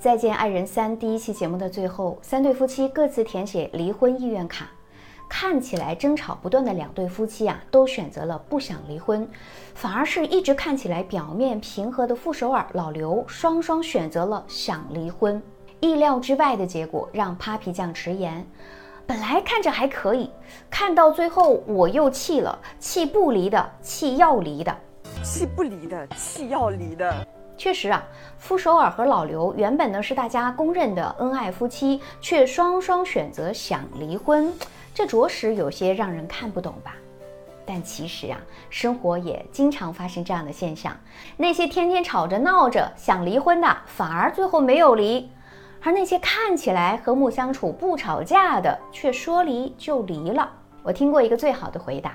再见爱人三第一期节目的最后，三对夫妻各自填写离婚意愿卡。看起来争吵不断的两对夫妻啊，都选择了不想离婚，反而是一直看起来表面平和的傅首尔、老刘双双选择了想离婚。意料之外的结果让 Papi 酱直言：“本来看着还可以，看到最后我又气了，气不离的，气要离的，气不离的，气要离的。”确实啊，傅首尔和老刘原本呢是大家公认的恩爱夫妻，却双双选择想离婚，这着实有些让人看不懂吧？但其实啊，生活也经常发生这样的现象：那些天天吵着闹着想离婚的，反而最后没有离；而那些看起来和睦相处、不吵架的，却说离就离了。我听过一个最好的回答。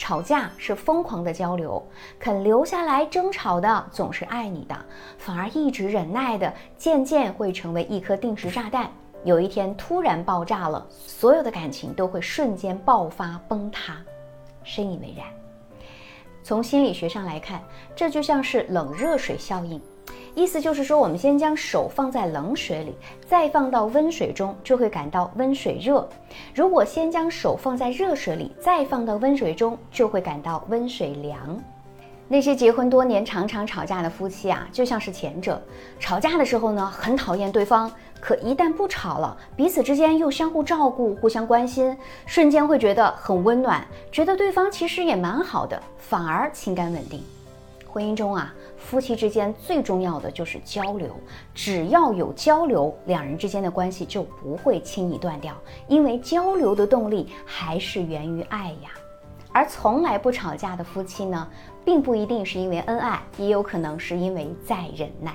吵架是疯狂的交流，肯留下来争吵的总是爱你的，反而一直忍耐的，渐渐会成为一颗定时炸弹。有一天突然爆炸了，所有的感情都会瞬间爆发崩塌。深以为然。从心理学上来看，这就像是冷热水效应。意思就是说，我们先将手放在冷水里，再放到温水中，就会感到温水热；如果先将手放在热水里，再放到温水中，就会感到温水凉。那些结婚多年、常常吵架的夫妻啊，就像是前者，吵架的时候呢，很讨厌对方，可一旦不吵了，彼此之间又相互照顾、互相关心，瞬间会觉得很温暖，觉得对方其实也蛮好的，反而情感稳定。婚姻中啊，夫妻之间最重要的就是交流。只要有交流，两人之间的关系就不会轻易断掉，因为交流的动力还是源于爱呀。而从来不吵架的夫妻呢，并不一定是因为恩爱，也有可能是因为在忍耐。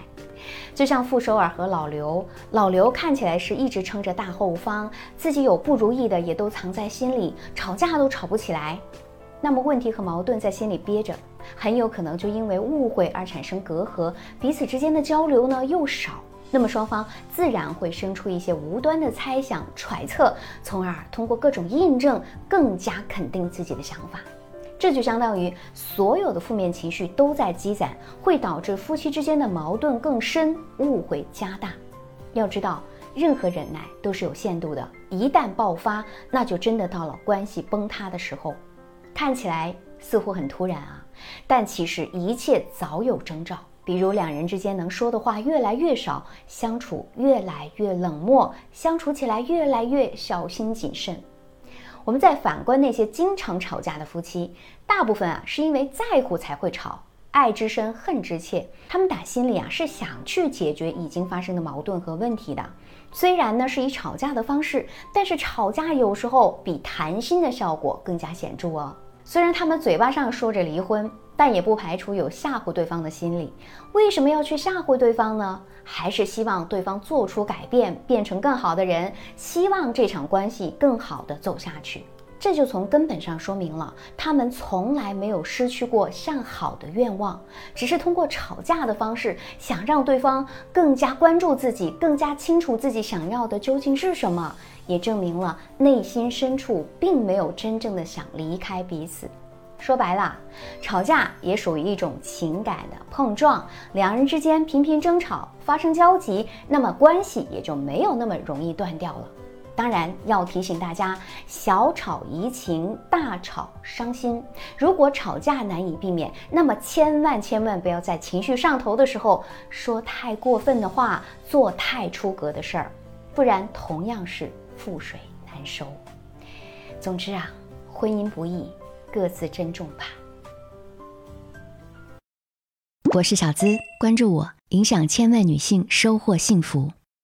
就像傅首尔和老刘，老刘看起来是一直撑着大后方，自己有不如意的也都藏在心里，吵架都吵不起来。那么问题和矛盾在心里憋着，很有可能就因为误会而产生隔阂，彼此之间的交流呢又少，那么双方自然会生出一些无端的猜想、揣测，从而通过各种印证更加肯定自己的想法。这就相当于所有的负面情绪都在积攒，会导致夫妻之间的矛盾更深，误会加大。要知道，任何忍耐都是有限度的，一旦爆发，那就真的到了关系崩塌的时候。看起来似乎很突然啊，但其实一切早有征兆。比如两人之间能说的话越来越少，相处越来越冷漠，相处起来越来越小心谨慎。我们再反观那些经常吵架的夫妻，大部分啊是因为在乎才会吵，爱之深恨之切，他们打心里啊是想去解决已经发生的矛盾和问题的。虽然呢是以吵架的方式，但是吵架有时候比谈心的效果更加显著哦。虽然他们嘴巴上说着离婚，但也不排除有吓唬对方的心理。为什么要去吓唬对方呢？还是希望对方做出改变，变成更好的人，希望这场关系更好的走下去。这就从根本上说明了，他们从来没有失去过向好的愿望，只是通过吵架的方式，想让对方更加关注自己，更加清楚自己想要的究竟是什么。也证明了内心深处并没有真正的想离开彼此。说白了，吵架也属于一种情感的碰撞，两人之间频频争吵，发生交集，那么关系也就没有那么容易断掉了。当然，要提醒大家，小吵怡情，大吵伤心。如果吵架难以避免，那么千万千万不要在情绪上头的时候说太过分的话，做太出格的事儿，不然同样是。覆水难收。总之啊，婚姻不易，各自珍重吧。我是小资，关注我，影响千万女性，收获幸福。